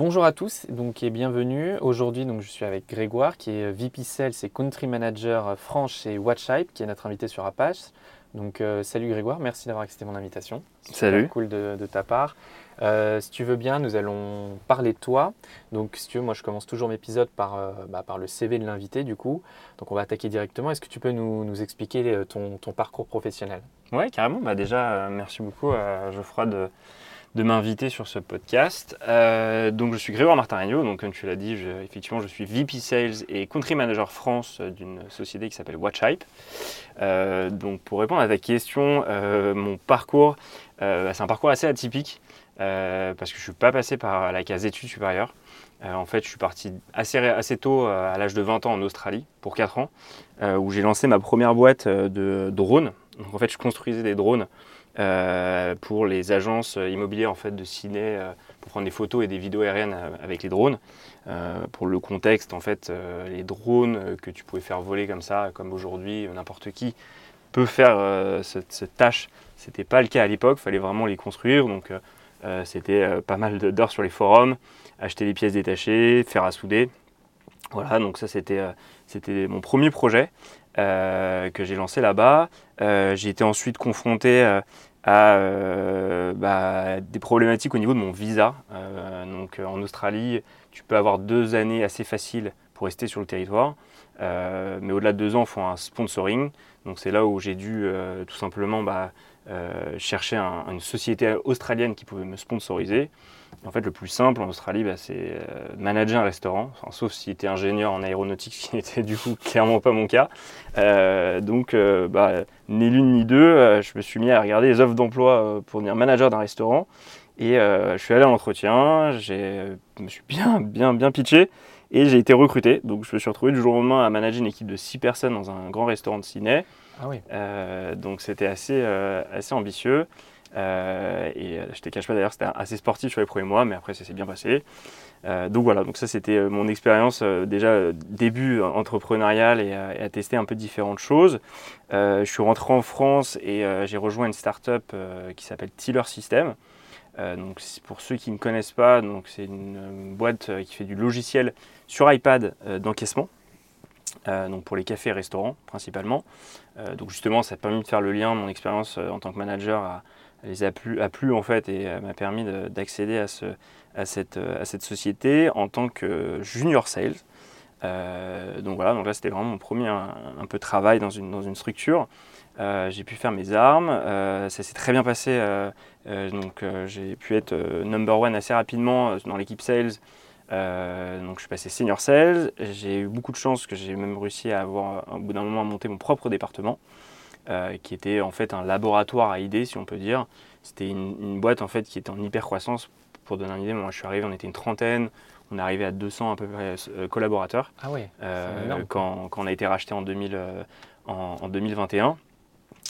Bonjour à tous donc, et bienvenue. Aujourd'hui, donc, je suis avec Grégoire qui est VP Sales et Country Manager France chez WatchHype qui est notre invité sur Apache. Donc, euh, salut Grégoire, merci d'avoir accepté mon invitation. Salut. Cool de, ta part. Euh, si tu veux bien, nous allons parler de toi. Donc, si tu veux, moi je commence toujours mes épisodes par, euh, bah, par le CV de l'invité du coup. Donc, on va attaquer directement. Est-ce que tu peux nous, nous expliquer ton, ton, parcours professionnel? Oui, carrément. Bah, déjà, merci beaucoup à Geoffroy de de m'inviter sur ce podcast. Euh, donc je suis Grégoire Martin donc comme tu l'as dit, effectivement je suis VP Sales et Country Manager France d'une société qui s'appelle WatchHype. Euh, donc pour répondre à ta question, euh, mon parcours, c'est un parcours assez atypique parce que je ne suis pas passé par la case études supérieures. en fait, je suis parti assez, assez tôt, à l'âge de 20 ans, en Australie, pour 4 ans, où j'ai lancé ma première boîte de drones. Donc en fait, je construisais des drones euh, pour les agences immobilières en fait, de ciné euh, pour prendre des photos et des vidéos aériennes euh, avec les drones. pour le contexte, en fait, les drones que tu pouvais faire voler comme ça, comme aujourd'hui, n'importe qui peut faire cette, tâche. C'était pas le cas à l'époque, il fallait vraiment les construire. Donc c'était pas mal d'heures sur les forums, acheter des pièces détachées, faire à souder. Voilà, donc ça c'était mon premier projet. Euh, que j'ai lancé là-bas. Euh, j'ai été ensuite confronté euh, à bah, des problématiques au niveau de mon visa. donc en Australie, tu peux avoir deux années assez faciles pour rester sur le territoire. mais au-delà de deux ans, il faut un sponsoring. Donc c'est là où j'ai dû tout simplement bah, chercher une société australienne qui pouvait me sponsoriser. En fait, le plus simple en Australie, bah, c'est euh, manager un restaurant, sauf si tu es ingénieur en aéronautique, ce qui n'était du coup clairement pas mon cas. Euh, donc, euh, bah, ni l'une ni deux, je me suis mis à regarder les offres d'emploi pour devenir manager d'un restaurant. Et je suis allé à l'entretien, je me suis bien, bien, bien pitché et j'ai été recruté. Donc, je me suis retrouvé du jour au lendemain à manager une équipe de 6 personnes dans un grand restaurant de ciné. Ah oui. donc, c'était assez, assez ambitieux. Euh, et euh, je te cache pas d'ailleurs, c'était assez sportif sur les premiers mois, mais après ça s'est bien passé. Euh, donc voilà, donc ça c'était mon expérience déjà début entrepreneurial et, à tester un peu différentes choses. je suis rentré en France et j'ai rejoint une start-up qui s'appelle Tiller System. donc pour ceux qui ne connaissent pas, donc c'est une, boîte qui fait du logiciel sur iPad d'encaissement. donc pour les cafés et restaurants principalement. donc justement, ça a permis de faire le lien, mon expérience en tant que manager à, les a plu, en fait et euh, m'a permis d'accéder à, ce, à, cette, société en tant que junior sales. Euh, donc voilà, donc là c'était vraiment mon premier un, peu travail dans une, structure. Euh, j'ai pu faire mes armes, ça s'est très bien passé. donc j'ai pu être number one assez rapidement dans l'équipe sales. donc je suis passé senior sales. J'ai eu beaucoup de chance que j'ai même réussi à avoir au bout d'un moment à monter mon propre département. Euh, qui était en fait un laboratoire à idées, si on peut dire. C'était une, boîte en fait qui était en hyper croissance. Pour donner une idée, moi je suis arrivé, on était une trentaine, on est arrivé à 200 à peu près euh, collaborateurs. Ah oui. Euh, quand, quand, on a été racheté en, 2000, en, 2021.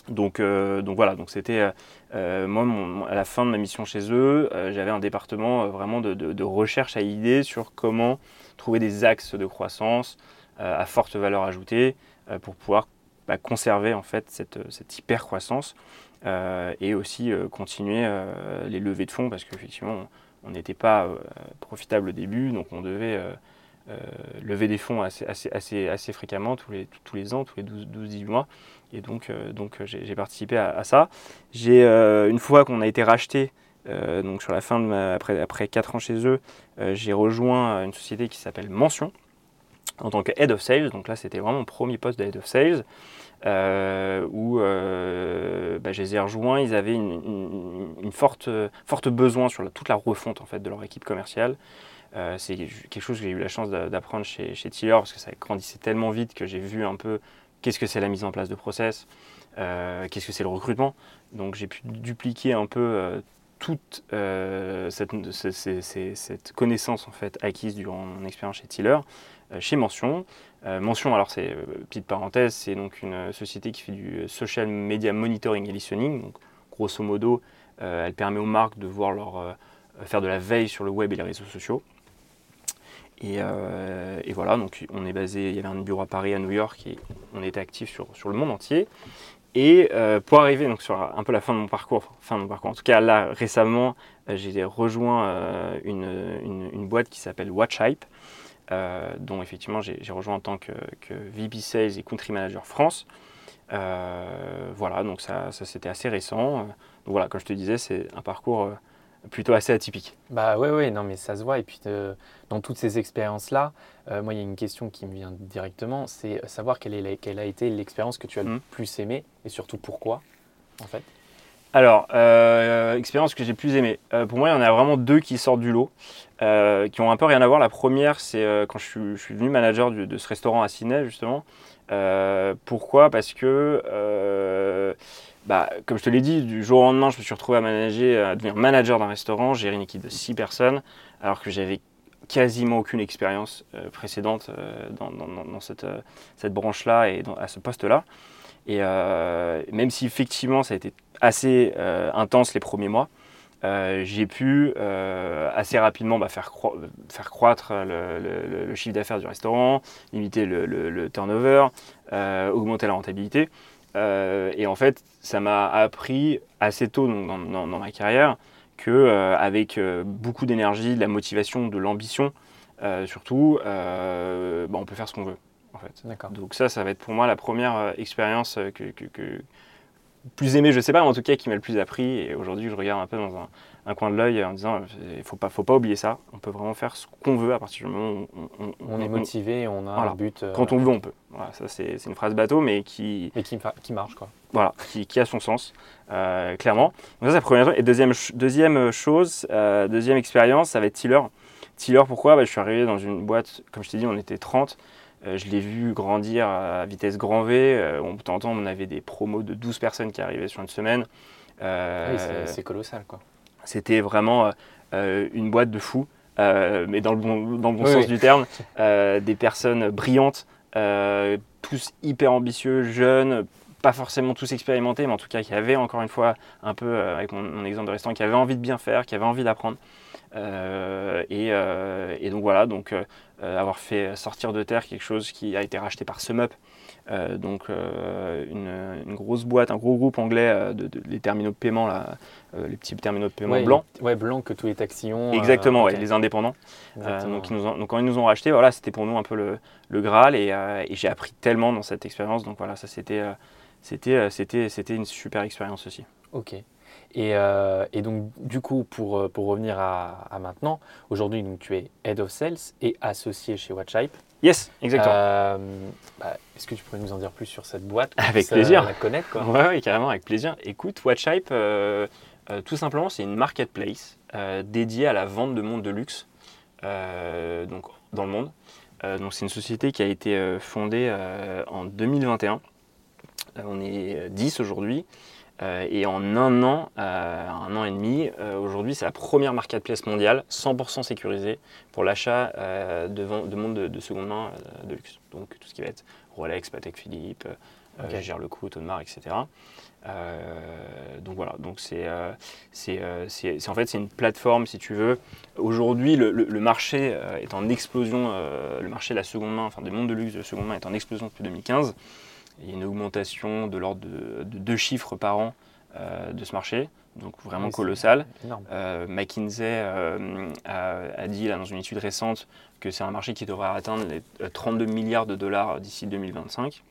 Donc, donc voilà, donc c'était moi à la fin de ma mission chez eux, j'avais un département vraiment de, de, recherche à idées sur comment trouver des axes de croissance à forte valeur ajoutée pour pouvoir bah, conserver en fait cette, cette hyper croissance euh, et aussi euh, continuer euh, les levées de fonds parce qu'effectivement on n'était pas profitable au début donc on devait lever des fonds assez, assez, assez, fréquemment tous les, tous les ans, tous les 12-18 mois et donc, donc j'ai participé à, ça. J'ai une fois qu'on a été racheté donc sur la fin de après, après 4 ans chez eux, j'ai rejoint une société qui s'appelle Mention en tant que Head of Sales. Donc là, c'était vraiment mon premier poste de Head of Sales. Euh, où euh, bah, je les ai rejoints. Ils avaient une, forte, forte besoin sur toute la refonte en fait, de leur équipe commerciale. Euh, c'est quelque chose que j'ai eu la chance d'apprendre chez, chez Tiller parce que ça grandissait tellement vite que j'ai vu un peu qu'est-ce que c'est la mise en place de process, qu'est-ce que c'est le recrutement. Donc j'ai pu dupliquer un peu toute cette, cette, connaissance en fait acquise durant mon expérience chez Tiller chez Mention. Mention, alors c'est petite parenthèse, c'est donc une société qui fait du social media monitoring et listening. Grosso modo, elle permet aux marques de voir leur, faire de la veille sur le web et les réseaux sociaux. Et, voilà, donc on est basé, il y avait un bureau à Paris, à New York, et on était actif sur, le monde entier. Et euh, pour arriver donc, sur un peu la fin de mon parcours, fin de mon parcours, en tout cas là récemment, euh, j'ai rejoint euh, une, une, boîte qui s'appelle WatchHype, dont effectivement j'ai rejoint en tant que, que, VP Sales et Country Manager France. voilà, donc ça, ça c'était assez récent. Donc voilà, comme je te disais, c'est un parcours plutôt assez atypique. Bah ouais, ouais, non, mais ça se voit. Et puis, dans toutes ces expériences-là, euh, moi, il y a une question qui me vient directement, c'est savoir quelle, est quelle a été l'expérience que tu as le hmm. plus aimée et surtout pourquoi, en fait. Alors, euh, expérience que j'ai plus aimée. Euh, pour moi, il y en a vraiment deux qui sortent du lot, qui ont un peu rien à voir. La première, c'est quand je suis, je suis, venu manager de ce restaurant à Sydney, justement. pourquoi? Parce que bah, comme je te l'ai dit, du jour au lendemain, je me suis retrouvé à manager, devenir manager d'un restaurant, gérer une équipe de 6 personnes, alors que j'avais quasiment aucune expérience euh, précédente euh, dans, cette, euh, cette branche-là et à ce poste-là. Et même si effectivement ça a été assez intense les premiers mois, j'ai pu assez rapidement bah, faire, faire croître le, chiffre d'affaires du restaurant, limiter le, turnover, augmenter la rentabilité. et en fait, ça m'a appris assez tôt dans, ma carrière que euh, avec euh, beaucoup d'énergie, de la motivation, de l'ambition, euh, surtout, bah, on peut faire ce qu'on veut. En fait. Donc ça, ça va être pour moi la première expérience que, plus aimée, je sais pas, mais en tout cas qui m'a le plus appris. Et aujourd'hui, je regarde un peu dans un, coin de l'œil en disant, il faut pas, faut pas oublier ça. On peut vraiment faire ce qu'on veut à partir du moment où on, est motivé, on a un but. Quand on veut, on peut. Voilà, ça c'est une phrase bateau, mais qui et qui, qui marche quoi. Voilà, qui, a son sens, euh, clairement. Donc ça, c'est la première chose. Et deuxième, deuxième chose, euh, deuxième expérience, ça va être Tiller. Tiller, pourquoi? Bah, Je suis arrivé dans une boîte, comme je t'ai dit, on était 30. Euh, je l'ai vu grandir à vitesse grand V. on, de temps en temps, on avait des promos de 12 personnes qui arrivaient sur une semaine. oui, c'est colossal, quoi. C'était vraiment une boîte de fous, mais dans le bon, dans le bon sens du terme. des personnes brillantes, tous hyper ambitieux, jeunes, pas forcément tous expérimentés, mais en tout cas qui avaient encore une fois un peu, euh, avec mon, exemple de restaurant, qui avaient envie de bien faire, qui avaient envie d'apprendre. Euh, euh, et, donc voilà, donc avoir fait sortir de terre quelque chose qui a été racheté par SumUp, donc une, grosse boîte, un gros groupe anglais de, les terminaux de paiement, là, les petits terminaux de paiement blancs. Ouais, blancs que tous les taxis ont. Exactement, les indépendants. donc, nous donc quand ils nous ont racheté, voilà, c'était pour nous un peu le, le Graal et, et j'ai appris tellement dans cette expérience. Donc voilà, ça c'était euh, c'était, c'était, une super expérience aussi. Ok. Et, euh, et, donc, du coup, pour, euh, pour revenir à, maintenant, aujourd'hui, donc, tu es Head of Sales et associé chez WatchHype. Yes, exactement. Bah, est-ce que tu pourrais nous en dire plus sur cette boîte Avec plaisir. La connaître, quoi? Ouais, carrément, avec plaisir. Écoute, WatchHype, tout simplement, c'est une marketplace dédiée à la vente de montres de luxe donc, dans le monde. donc, c'est une société qui a été fondée en 2021 euh, on est 10 aujourd'hui. Euh, et en un an, euh, un an et demi, aujourd'hui, c'est la première marketplace mondiale 100% sécurisée pour l'achat de, de montres de, seconde main de luxe. Donc tout ce qui va être Rolex, Patek Philippe, okay. Gère le coup, Audemars, etc. donc voilà, donc c'est en fait c'est une plateforme si tu veux. Aujourd'hui, le, le, marché est en explosion. le marché de la seconde main, enfin des montres de luxe de seconde main est en explosion depuis 2015. Il y a une augmentation de l'ordre de, deux chiffres par an euh, de ce marché, donc vraiment colossal. Euh, McKinsey euh, a, dit là, dans une étude récente que c'est un marché qui devrait atteindre les 32 milliards de dollars d'ici 2025.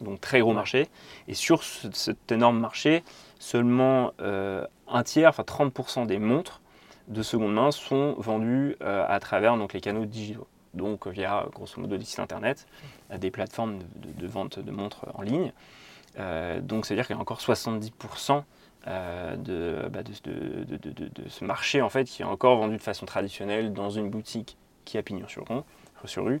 Donc très gros marché. Et sur cet énorme marché, seulement un tiers, enfin 30% des montres de seconde main sont vendues à travers donc, les canaux digitaux donc via grosso modo des sites internet, des plateformes de, vente de montres en ligne. Euh, donc c'est-à-dire qu'il y a encore 70% euh, bah, de, ce marché en fait qui est encore vendu de façon traditionnelle dans une boutique qui a pignon sur, sur rue.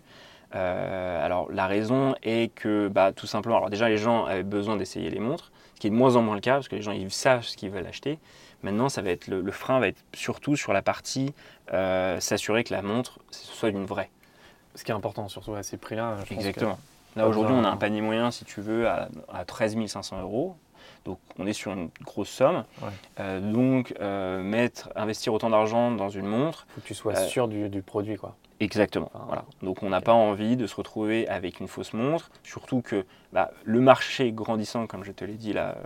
Euh, alors la raison est que bah, tout simplement, alors déjà les gens avaient besoin d'essayer les montres, ce qui est de moins en moins le cas parce que les gens ils savent ce qu'ils veulent acheter. Maintenant, ça va être le, frein va être surtout sur la partie s'assurer que la montre soit une vraie. Ce qui est important, surtout à ces prix-là. Exactement. Là, aujourd'hui, on a un panier moyen, si tu veux, à, à 13 500 euros. Donc on est sur une grosse somme. Euh, donc euh, mettre, investir autant d'argent dans une montre. Il faut que tu sois sûr du, produit. quoi. Exactement. voilà. Donc on n'a pas envie de se retrouver avec une fausse montre, surtout que bah, le marché grandissant, comme je te l'ai dit là,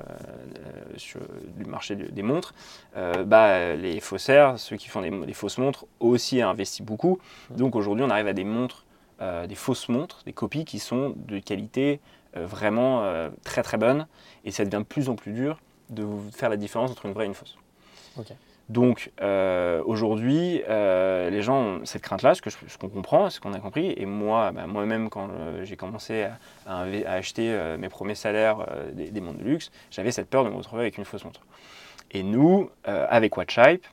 sur le marché des montres, bah, les faussaires, ceux qui font des, des fausses montres, aussi investi beaucoup. Donc aujourd'hui on arrive à des montres euh, des fausses montres, des copies qui sont de qualité euh, vraiment euh, très très bonne et ça devient de plus en plus dur de faire la différence entre une vraie et une fausse. Donc aujourd'hui, les gens ont cette crainte-là, ce qu'on comprend, ce qu'on a compris. Et moi, bah, moi-même, quand j'ai commencé à, acheter mes premiers salaires des, des, montres de luxe, j'avais cette peur de me retrouver avec une fausse montre. Et nous, avec WatchHype,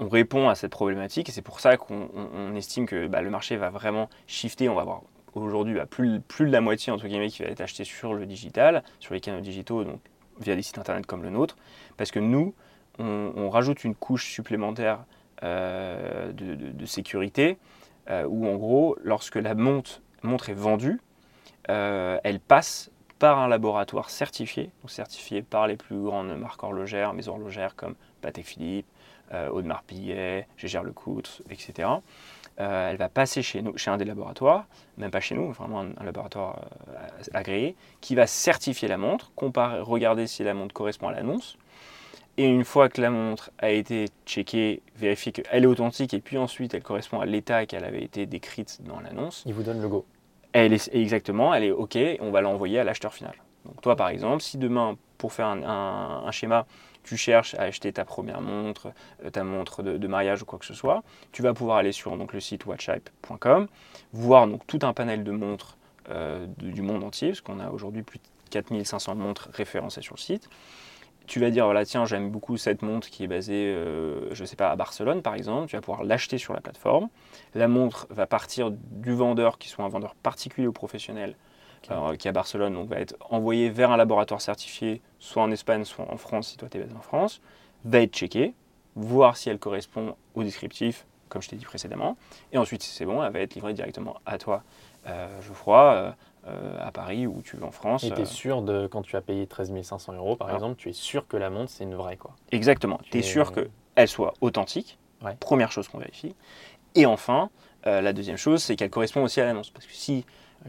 on répond à cette problématique et c'est pour ça qu'on estime que bah, le marché va vraiment shifter. On va avoir aujourd'hui bah, plus, plus, de la moitié entre guillemets qui va être acheté sur le digital, sur les canaux digitaux, donc via des sites internet comme le nôtre, parce que nous, on, rajoute une couche supplémentaire euh, de, sécurité euh, où en gros, lorsque la montre, est vendue, euh, elle passe par un laboratoire certifié, donc certifié par les plus grandes marques horlogères, mais horlogères comme Patek Philippe, Audemars Piguet, Gégère Lecoultre, etc. Elle va passer chez, nous, chez un des laboratoires, même pas chez nous, vraiment un, laboratoire agréé, qui va certifier la montre, comparer, regarder si la montre correspond à l'annonce. Et une fois que la montre a été checkée, vérifier qu'elle est authentique et puis ensuite elle correspond à l'état qu'elle avait été décrite dans l'annonce. Il vous donne le go. Elle est, exactement, elle est OK, on va l'envoyer à l'acheteur final. Donc toi par exemple, si demain, pour faire un schéma, tu cherches à acheter ta première montre, euh, ta montre de, mariage ou quoi que ce soit, tu vas pouvoir aller sur donc, le site watchhype.com, voir donc, tout un panel de montres euh, du monde entier, parce qu'on a aujourd'hui plus de 4500 montres référencées sur le site. Tu vas dire, voilà, tiens, j'aime beaucoup cette montre qui est basée, euh, je ne sais pas, à Barcelone par exemple. Tu vas pouvoir l'acheter sur la plateforme. La montre va partir du vendeur, qui soit un vendeur particulier ou professionnel, qui est à Barcelone, donc va être envoyé vers un laboratoire certifié, soit en Espagne, soit en France, si toi tu es basé en France, va être checké, voir si elle correspond au descriptif, comme je t'ai dit précédemment, et ensuite, si c'est bon, elle va être livrée directement à toi, euh, Geoffroy, euh, euh, à Paris ou tu en France. Et tu es sûr, de, quand tu as payé 13 500 euros par exemple, tu es sûr que la montre c'est une vraie quoi. Exactement, tu es sûr qu'elle soit authentique, première chose qu'on vérifie, et enfin, la deuxième chose, c'est qu'elle correspond aussi à l'annonce, parce que si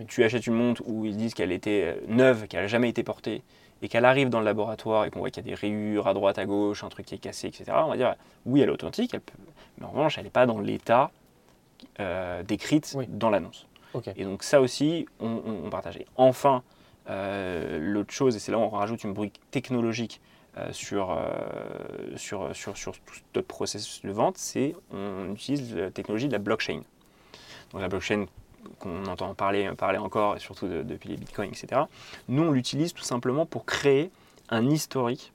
tu achètes une montre où ils disent qu'elle était euh, neuve, qu'elle n'a jamais été portée, et qu'elle arrive dans le laboratoire et qu'on voit qu'il y a des rayures à droite, à gauche, un truc qui est cassé, etc., on va dire oui, elle est authentique, mais en revanche, elle n'est pas dans l'état euh, décrite dans l'annonce. Et donc ça aussi, on, on, partageait. Enfin, euh, l'autre chose, et c'est là où on rajoute une brique technologique sur, sur, sur, sur, tout notre processus de vente, c'est on utilise la technologie de la blockchain. Donc la blockchain, qu'on entend parler, parler encore, surtout depuis les bitcoins, etc. Nous, on l'utilise tout simplement pour créer un historique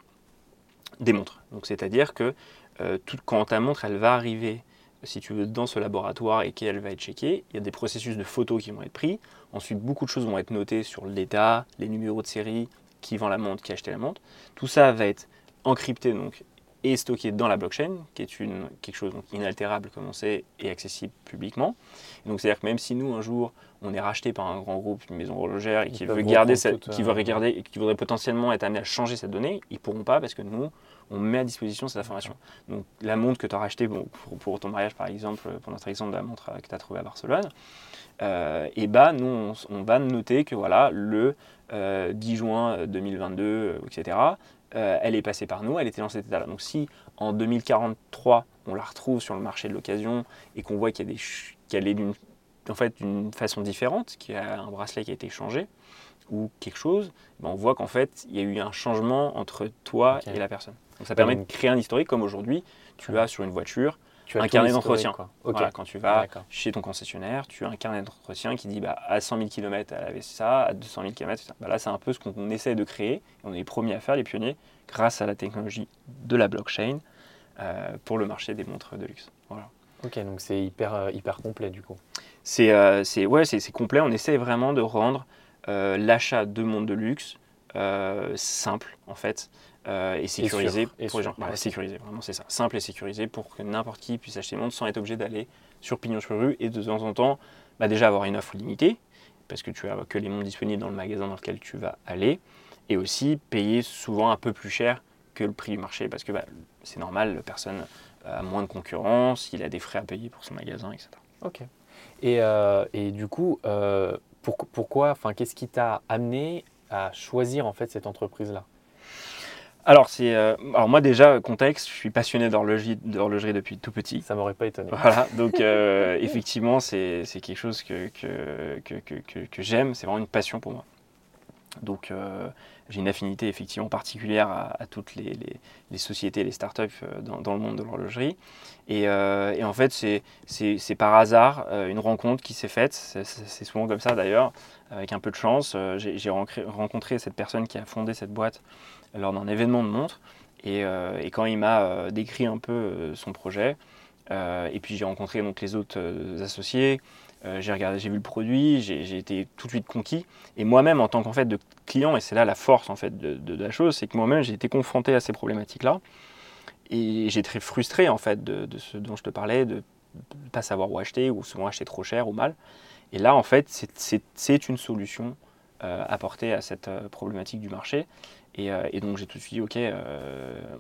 des montres. Donc, c'est-à-dire que euh, quand ta montre, elle va arriver, si tu veux, dans ce laboratoire et qu'elle va être checkée, il y a des processus de photos qui vont être pris. Ensuite, beaucoup de choses vont être notées sur l'état, les numéros de série, qui vend la montre, qui a acheté la montre. Tout ça va être encrypté donc et stocké dans la blockchain, qui est une, quelque chose d'inaltérable comme on sait et accessible publiquement. donc c'est-à-dire que même si nous un jour on est racheté par un grand groupe, une maison horlogère et qui veut garder cette, qui veut euh, regarder et qui voudrait potentiellement être amené à changer cette donnée, ils pourront pas parce que nous on met à disposition cette information. Donc la montre que tu as rachetée bon, pour, ton mariage par exemple, pour notre exemple de la montre que tu as trouvée à Barcelone, euh, et bah nous on, va noter que voilà le 10 euh, juin 2022, etc. Euh, elle est passée par nous, elle était dans cet état-là. Donc si en 2043, on la retrouve sur le marché de l'occasion et qu'on voit qu'elle est d'une en fait, façon différente, qu'il y a un bracelet qui a été changé ou quelque chose, ben on voit qu'en fait, il y a eu un changement entre toi et la personne. Donc ça permet de créer un historique comme aujourd'hui, tu as sur une voiture tu as un carnet d'entretien. quand tu vas chez ton concessionnaire, tu as un carnet d'entretien qui dit bah, à 100 000 km, elle avait ça, à 200 000 km, bah, là, c'est un peu ce qu'on essaie de créer. on est les premiers à faire, les pionniers, grâce à la technologie de la blockchain euh, pour le marché des montres de luxe. Voilà. Ok, donc c'est hyper, euh, hyper complet du coup. C'est euh, ouais, c'est complet. On essaie vraiment de rendre l'achat de montres de luxe simple, en fait. Euh, et sécurisé pour les gens. sécurisé, vraiment c'est ça. Simple et sécurisé pour que n'importe qui puisse acheter une montre sans être obligé d'aller sur pignon sur rue et de temps en temps bah, déjà avoir une offre limitée, parce que tu as que les mondes disponibles dans le magasin dans lequel tu vas aller, et aussi payer souvent un peu plus cher que le prix du marché, parce que bah, c'est normal, la personne a moins de concurrence, il a des frais à payer pour son magasin, etc. Ok. Et, euh, et du coup, euh, pourquoi, enfin, qu'est-ce qui t'a amené à choisir en fait cette entreprise-là? Alors, c'est, euh, alors moi déjà, contexte, je suis passionné d'horlogerie, d'horlogerie depuis tout petit. Ça m'aurait pas étonné. Voilà, donc effectivement, c'est, c'est quelque chose que, que, que, que, que j'aime, c'est vraiment une passion pour moi. Donc j'ai une affinité effectivement particulière à, toutes les, les, sociétés, les startups euh, dans, dans le monde de l'horlogerie. Et, euh, et, en fait, c'est par hasard euh, une rencontre qui s'est faite. C'est souvent comme ça d'ailleurs, avec un peu de chance. J'ai rencontré cette personne qui a fondé cette boîte lors d'un événement de montre. Et, et quand il m'a décrit un peu son projet, et puis j'ai rencontré donc les autres associés, euh, j'ai regardé, j'ai vu le produit, j'ai été tout de suite conquis. Et moi-même, en tant qu'en fait de client, et c'est là la force en fait de, la chose, c'est que moi-même j'ai été confronté à ces problématiques-là. Et j'ai très frustré en fait de, ce dont je te parlais, de ne pas savoir où acheter, ou souvent acheter trop cher ou mal. Et là, en fait, c'est une solution euh, apportée à cette euh, problématique du marché. Et, donc j'ai tout de suite dit, ok,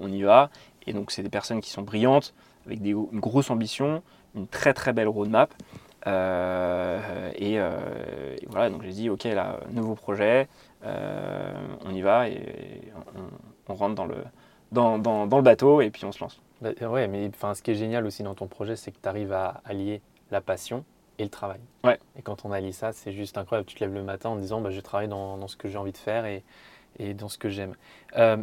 on y va. Et donc c'est des personnes qui sont brillantes, avec des, une grosse ambition, une très très belle roadmap. Euh, euh, et, voilà, donc j'ai dit, ok, là, nouveau projet, euh, on y va et on, rentre dans le, dans, dans, dans, le bateau et puis on se lance. Bah, ouais, mais ce qui est génial aussi dans ton projet, c'est que tu arrives à allier la passion et le travail. Ouais. Et quand on allie ça, c'est juste incroyable. Tu te lèves le matin en disant, bah, je travaille dans, dans ce que j'ai envie de faire et, et dans ce que j'aime.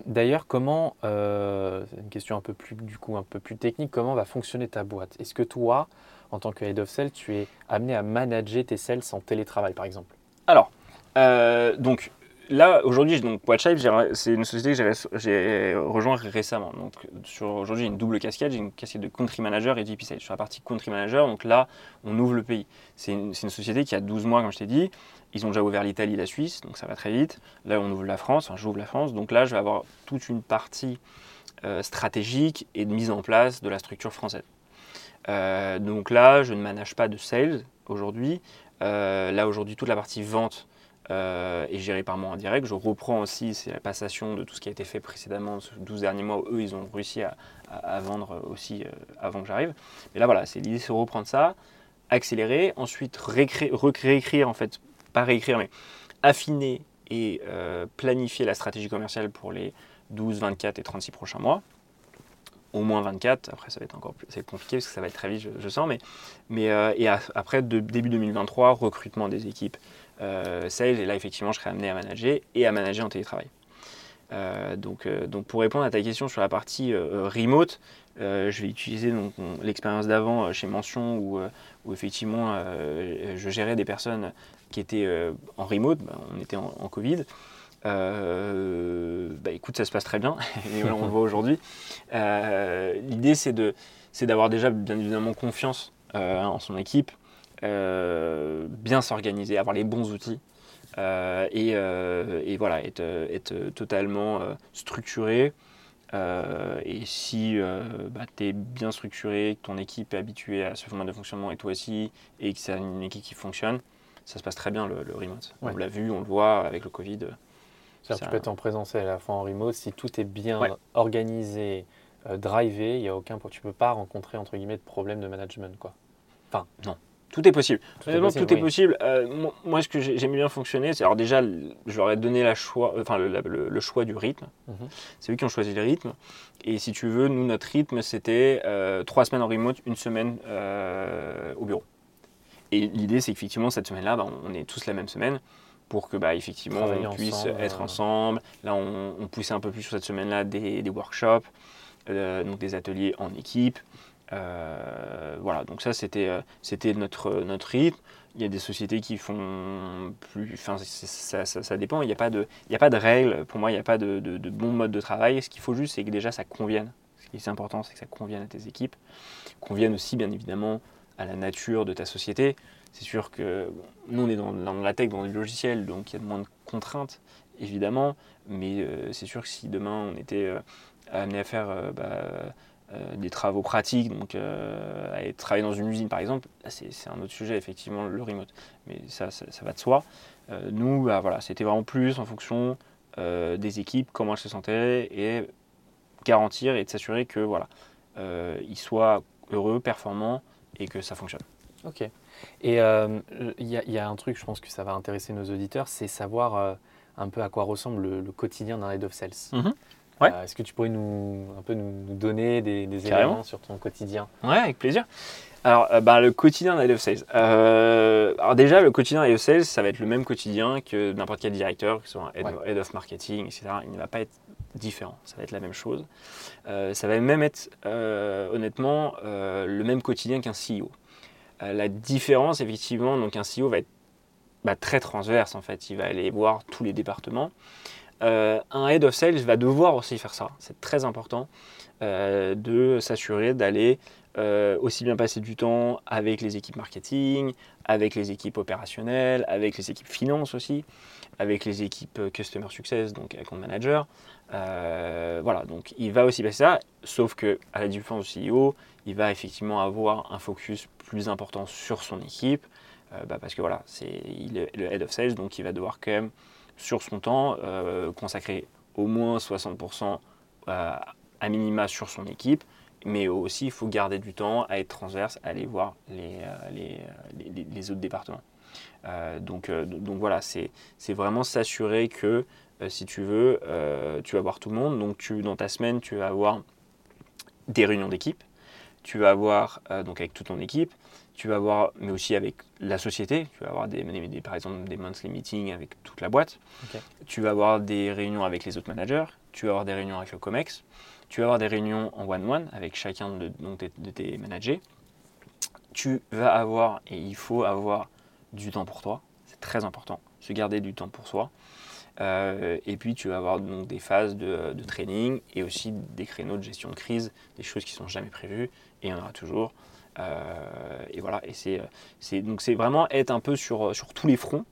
D'ailleurs, comment, euh, une question un peu plus du coup un peu plus technique, comment va fonctionner ta boîte? Est-ce que toi, en tant que head of sales, tu es amené à manager tes sales en télétravail, par exemple? Alors, euh, donc là, aujourd'hui, donc c'est une société que j'ai rejoint récemment. Donc, aujourd'hui, j'ai une double casquette. J'ai une casquette de country manager et VP Sales. Sur la partie country manager, donc là, on ouvre le pays. C'est une, société qui a 12 mois, comme je t'ai dit. Ils ont déjà ouvert l'Italie, la Suisse, donc ça va très vite. Là, on ouvre la France. Enfin, j'ouvre la France. Donc là, je vais avoir toute une partie euh, stratégique et de mise en place de la structure française. Euh, donc là, je ne manage pas de sales aujourd'hui. Euh, là, aujourd'hui, toute la partie vente est gérée par moi en direct. Je reprends aussi, c'est la passation de tout ce qui a été fait précédemment, ces 12 derniers mois, eux, ils ont réussi à, vendre aussi avant que j'arrive. Mais là, voilà, c'est l'idée, c'est reprendre ça, accélérer, ensuite réécrire, en fait, pas réécrire, mais affiner et planifier la stratégie commerciale pour les 12, 24 et 36 prochains mois au moins 24. Après, ça va être encore plus compliqué parce que ça va être très vite, je, sens. Mais, mais euh, et après, début 2023, recrutement des équipes euh, sales. Et là, effectivement, je serai amené à manager et à manager en télétravail. Euh, donc, donc, pour répondre à ta question sur la partie remote, je vais utiliser l'expérience d'avant chez Mention où, où effectivement je gérais des personnes qui étaient en remote. Ben, on était en, Covid. Euh, bah écoute, ça se passe très bien, et on le voit aujourd'hui. Euh, l'idée, c'est d'avoir déjà bien évidemment confiance euh, en son équipe, bien s'organiser, avoir les bons outils. Et, et, voilà, être, être totalement structuré. et si bah, tu es bien structuré, que ton équipe est habituée à ce format de fonctionnement et toi aussi, et que c'est une équipe qui fonctionne, ça se passe très bien le, remote. On l'a vu, on le voit avec le Covid. C'est-à-dire tu peux être en présentiel à la fois en remote, si tout est bien organisé, euh, drivé, il y a aucun, tu peux pas rencontrer entre guillemets de problème de management quoi. Enfin, non. Tout est possible. Tout est possible. Tout est possible. Euh, moi, ce que j'aime bien fonctionner, c'est alors déjà, je leur ai donné la choix, enfin, le, choix du rythme. Mhm. C'est eux qui ont choisi le rythme. Et si tu veux, nous, notre rythme, c'était euh, trois semaines en remote, une semaine au bureau. Et l'idée, c'est qu'effectivement, cette semaine-là, bah, on est tous la même semaine pour que bah, effectivement on puisse être ensemble. Là, on, poussait un peu plus sur cette semaine-là des, workshops, euh, donc des ateliers en équipe. Euh, voilà, donc ça c'était euh, c'était notre notre rythme. Il y a des sociétés qui font plus, enfin ça, ça, dépend. Il n'y a pas de il y a pas de règles. Pour moi, il n'y a pas de, de, bon mode de travail. Ce qu'il faut juste, c'est que déjà ça convienne. Ce qui est important, c'est que ça convienne à tes équipes, convienne aussi bien évidemment à la nature de ta société. C'est sûr que nous, on est dans, la tech, dans le logiciel, donc il y a moins de contraintes, évidemment. Mais euh, c'est sûr que si demain, on était euh, amené à faire euh, bah, des travaux pratiques, donc aller travailler dans une usine par exemple, c'est un autre sujet effectivement le remote, mais ça, ça, va de soi. nous, bah, voilà, c'était vraiment plus en fonction des équipes, comment elles se sentaient et garantir et de s'assurer que voilà, ils soient heureux, performants et que ça fonctionne. Ok. Et il euh, y, a un truc, je pense que ça va intéresser nos auditeurs, c'est savoir euh, un peu à quoi ressemble le, quotidien d'un head of sales. Mhm. Ouais. Euh, est-ce que tu pourrais nous, un peu nous, donner des, éléments sur ton quotidien? Ouais, avec plaisir. Alors, bah, le quotidien d'un head of sales. alors déjà, le quotidien d'un head of sales, ça va être le même quotidien que n'importe quel directeur, que ce soit un head, of marketing, etc. Il ne va pas être différent, ça va être la même chose. ça va même être, honnêtement, le même quotidien qu'un CEO. Euh, la différence, effectivement, donc un CEO va être bah, très transverse en fait. Il va aller voir tous les départements. Euh, un head of sales va devoir aussi faire ça. C'est très important euh, de s'assurer d'aller aussi bien passer du temps avec les équipes marketing, avec les équipes opérationnelles, avec les équipes finance aussi, avec les équipes customer success, donc account manager. voilà, donc il va aussi passer ça, sauf que à la différence du CEO, il va effectivement avoir un focus plus important sur son équipe, euh, bah, parce que voilà, c'est le head of sales, donc il va devoir quand même, sur son temps, euh, consacrer au moins 60% euh, à minima sur son équipe, mais aussi il faut garder du temps à être transverse, à aller voir les, les, autres départements. donc, donc voilà, c'est vraiment s'assurer que si tu veux, tu vas voir tout le monde. Donc tu, dans ta semaine, tu vas avoir des réunions d'équipe. Tu vas avoir euh, donc avec toute ton équipe, tu vas avoir, mais aussi avec la société, tu vas avoir des, par exemple des monthly meetings avec toute la boîte, tu vas avoir des réunions avec les autres managers, tu vas avoir des réunions avec le COMEX, tu vas avoir des réunions en one-one avec chacun de, tes managers, tu vas avoir, et il faut avoir du temps pour toi, c'est très important, se garder du temps pour soi. Euh, et puis tu vas avoir donc des phases de, training et aussi des créneaux de gestion de crise, des choses qui sont jamais prévues. Et il y en aura toujours. Euh, et voilà, et c'est, donc c'est vraiment être un peu sur, sur tous les fronts,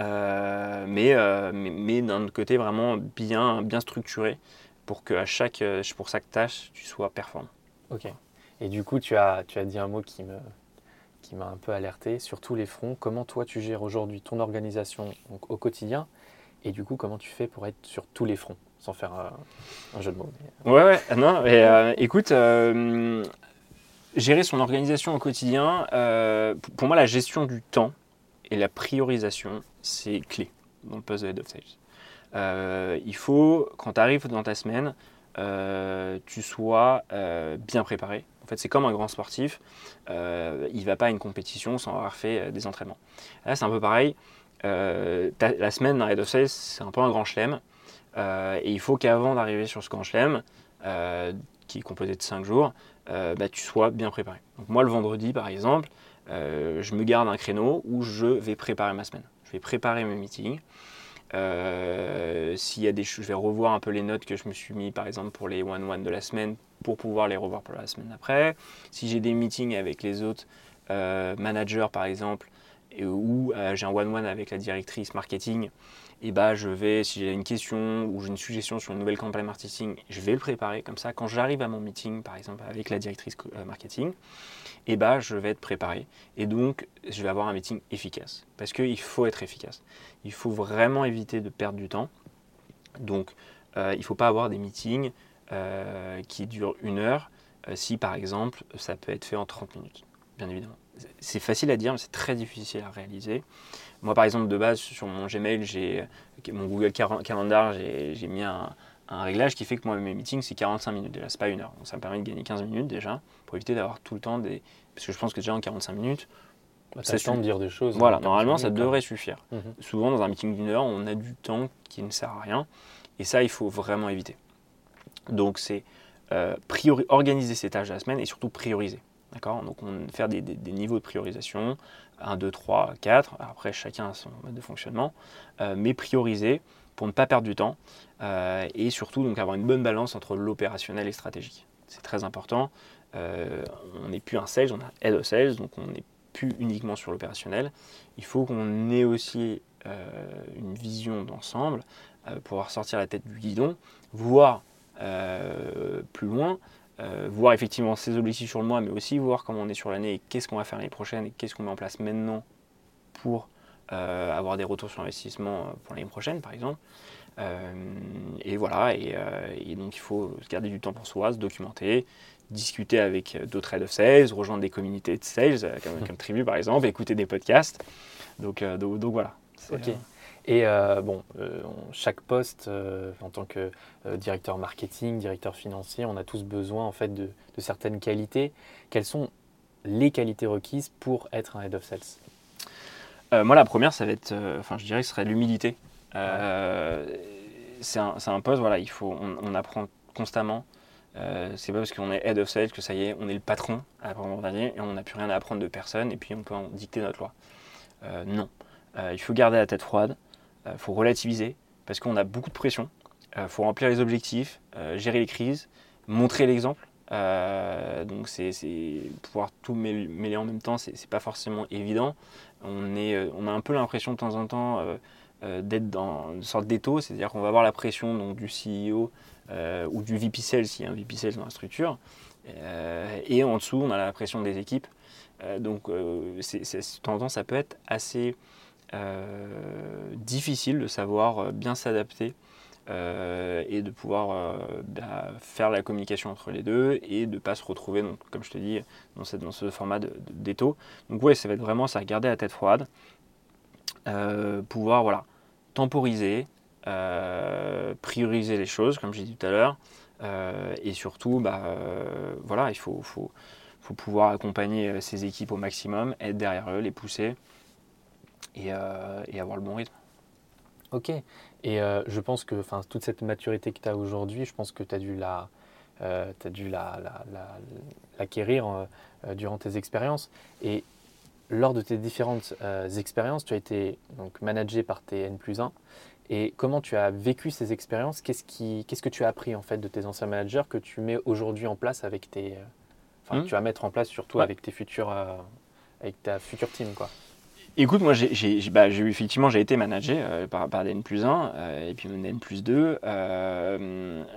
euh, mais, mais, mais d'un côté vraiment bien, bien structuré pour que à chaque, pour chaque tâche, tu sois performant. Ok. Et du coup, tu as, tu as dit un mot qui me, qui m'a un peu alerté sur tous les fronts. Comment toi tu gères aujourd'hui ton organisation au quotidien? Et du coup comment tu fais pour être sur tous les fronts? Sans faire euh, un jeu de mots. Ouais ouais ah non mais euh, écoute euh, gérer son organisation au quotidien pour moi la gestion du temps et la priorisation c'est clé dans le de head of sales. Il faut quand tu arrives dans ta semaine tu sois bien préparé en fait, c'est comme un grand sportif. Euh, il ne va pas à une compétition sans avoir fait euh, des entraînements. Là, c'est un peu pareil. Euh, la semaine d'un Head of Sales, c'est un peu un grand chelem. et il faut qu'avant d'arriver sur ce grand chelem, qui est composé de 5 jours, bah, tu sois bien préparé. Donc, moi, le vendredi, par exemple, je me garde un créneau où je vais préparer ma semaine. Je vais préparer mes meetings. S'il y a des choses, je vais revoir un peu les notes que je me suis mis, par exemple, pour les one-one de la semaine pour pouvoir les revoir pour la semaine d'après. Si j'ai des meetings avec les autres euh, managers, par exemple, et, ou euh, j'ai un one-one avec la directrice marketing, et bah je vais, si j'ai une question ou j'ai une suggestion sur une nouvelle campagne marketing, je vais le préparer comme ça. Quand j'arrive à mon meeting, par exemple, avec la directrice euh, marketing, et bah je vais être préparé. Et donc, je vais avoir un meeting efficace. Parce qu'il faut être efficace. Il faut vraiment éviter de perdre du temps. Donc, il ne faut pas avoir des meetings euh, qui dure une heure, euh, si par exemple ça peut être fait en 30 minutes, bien évidemment. C'est facile à dire, mais c'est très difficile à réaliser. Moi, par exemple, de base, sur mon Gmail, j'ai mon Google Calendar, j'ai mis un, réglage qui fait que moi, mes meetings, c'est 45 minutes déjà, c'est pas une heure. Donc ça me permet de gagner 15 minutes déjà, pour éviter d'avoir tout le temps des. Parce que je pense que déjà en 45 minutes, bah, ça temps de dire des choses. Voilà, normalement, ça devrait suffire. Mhm. Souvent, dans un meeting d'une heure, on a du temps qui ne sert à rien. Et ça, il faut vraiment éviter. Donc c'est euh, organiser ses tâches de la semaine et surtout prioriser. D'accord Donc on faire des, niveaux de priorisation, 1, 2, 3, 4, après chacun a son mode de fonctionnement, euh, mais prioriser pour ne pas perdre du temps euh, et surtout donc avoir une bonne balance entre l'opérationnel et stratégique. C'est très important. on n'est plus un sales, on a head of sales, donc on n'est plus uniquement sur l'opérationnel. Il faut qu'on ait aussi une vision d'ensemble, pouvoir sortir la tête du guidon, voir euh, plus loin voir effectivement ses objectifs sur le mois, mais aussi voir comment on est sur l'année et qu'est-ce qu'on va faire l'année prochaine et qu'est-ce qu'on met en place maintenant pour avoir des retours sur investissement pour l'année prochaine, par exemple. et voilà, et, et, donc il faut garder du temps pour soi, se documenter, discuter avec d'autres head of sales, rejoindre des communautés de sales, euh, comme, comme Tribu par exemple, écouter des podcasts. Donc, euh, donc, voilà. Ok. Et euh, bon, chaque poste, en tant que directeur marketing, directeur financier, on a tous besoin en fait de, certaines qualités. Quelles sont les qualités requises pour être un head of sales? Moi, la première, ça va être, enfin, je dirais, ce serait l'humilité. c'est un, un, poste, voilà, il faut, on, on apprend constamment. Euh, c'est pas parce qu'on est head of sales que ça y est, on est le patron à la première année et on n'a plus rien à apprendre de personne et puis on peut en dicter notre loi. Euh, non. Euh, il faut garder la tête froide, il faut relativiser parce qu'on a beaucoup de pression. Il faut remplir les objectifs, gérer les crises, montrer l'exemple. donc c'est pouvoir tout mêler en même temps, c'est pas forcément évident. On, est, on a un peu l'impression de temps en temps d'être dans une sorte d'étau, c'est-à-dire qu'on va avoir la pression donc, du CEO euh, ou du VP Sales s'il y a un VP Sales dans la structure. Euh, et en dessous, on a la pression des équipes. Euh, donc, de temps en temps, ça peut être assez difficile de savoir bien s'adapter et de pouvoir bah, faire la communication entre les deux et de ne pas se retrouver, comme je te dis, dans, ce format d'étau. Donc oui, ça va être vraiment ça, garder la tête froide, pouvoir voilà, temporiser, euh, prioriser les choses, comme j'ai dit tout à l'heure, euh, et surtout, bah, euh, voilà, il faut, faut, pouvoir accompagner ces équipes au maximum, être derrière eux, les pousser et, et avoir le bon rythme. Ok, et je pense que toute cette maturité que tu as aujourd'hui, je pense que tu as dû la, as dû l'acquérir la, la, durant tes expériences. Et lors de tes différentes expériences, tu as été donc, managé par tes N plus 1 et comment tu as vécu ces expériences? Qu'est-ce qu'est-ce que tu as appris en fait de tes anciens managers que tu mets aujourd'hui en place avec tes, euh, enfin, hmm. tu vas mettre en place surtout avec tes futurs, euh, avec ta future team quoi? Écoute, moi, j'ai bah, effectivement j'ai été managé euh, par, par des N plus 1 et puis des N plus 2.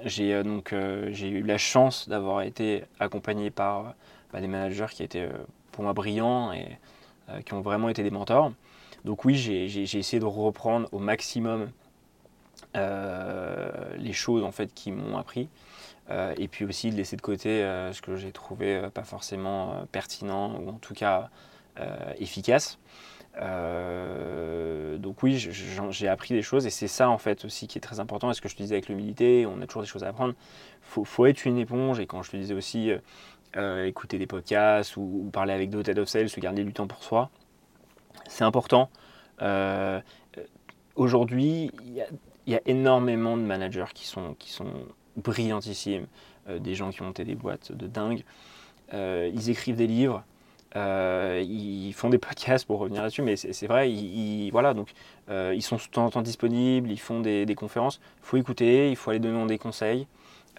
j'ai donc j'ai eu la chance d'avoir été accompagné par bah, des managers qui étaient pour moi brillants et qui ont vraiment été des mentors. Donc oui, j'ai essayé de reprendre au maximum euh, les choses en fait qui m'ont appris. Euh, et puis aussi de laisser de côté euh, ce que j'ai trouvé pas forcément pertinent ou en tout cas efficace. Donc oui, j'ai appris des choses et c'est ça en fait aussi qui est très important. Et ce que je te disais avec l'humilité, on a toujours des choses à apprendre. Il faut, être une éponge et quand je te disais aussi écouter des podcasts ou, parler avec d'autres head of sales, se garder du temps pour soi, c'est important. Euh, aujourd'hui, il y, a énormément de managers qui sont, qui sont brillantissimes, euh, des gens qui ont monté des boîtes de dingue. Euh, ils écrivent des livres, ils font des podcasts pour revenir là-dessus, mais c'est vrai, ils, voilà, donc ils sont tout le temps disponibles, ils font des, conférences. Il faut écouter, il faut aller donner des conseils,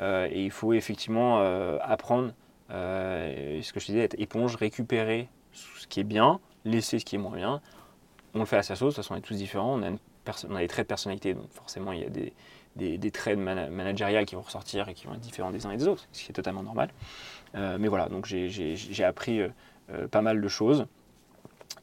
et il faut effectivement apprendre, ce que je disais, être éponge, récupérer ce qui est bien, laisser ce qui est moins bien. On le fait à sa sauce, de toute façon on est tous différents, on a, des traits de personnalité, donc forcément il y a des, des, traits managériales qui vont ressortir et qui vont être différents des uns et des autres, ce qui est totalement normal. Euh, mais voilà, donc j'ai appris euh, euh, pas mal de choses.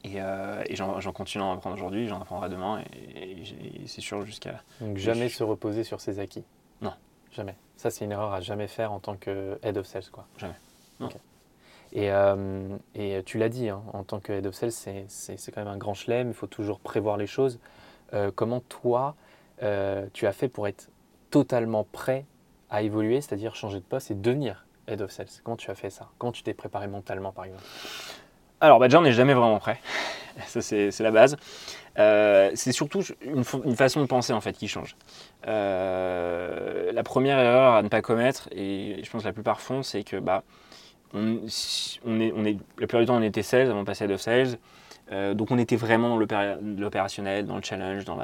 Et, et j'en continue à en apprendre aujourd'hui, j'en apprendrai demain, et, c'est sûr jusqu'à... Donc jamais se reposer sur ses acquis Non. Jamais. Ça, c'est une erreur à jamais faire en tant que head of sales, quoi. Jamais. Et, euh, et tu l'as dit, hein, en tant que head of sales, c'est quand même un grand chelem, il faut toujours prévoir les choses. Euh, comment toi, euh, tu as fait pour être totalement prêt à évoluer, c'est-à-dire changer de poste et devenir head of sales Comment tu as fait ça? Comment tu t'es préparé mentalement, par exemple? Alors, bah déjà, on n'est jamais vraiment prêt. Ça, c'est la base. c'est surtout une, façon de penser en fait qui change. la première erreur à ne pas commettre, et je pense que la plupart font, c'est que bah, on, est, la plupart du temps, on était sales avant de passer à sales. Euh, donc on était vraiment dans l'opérationnel, dans le challenge, dans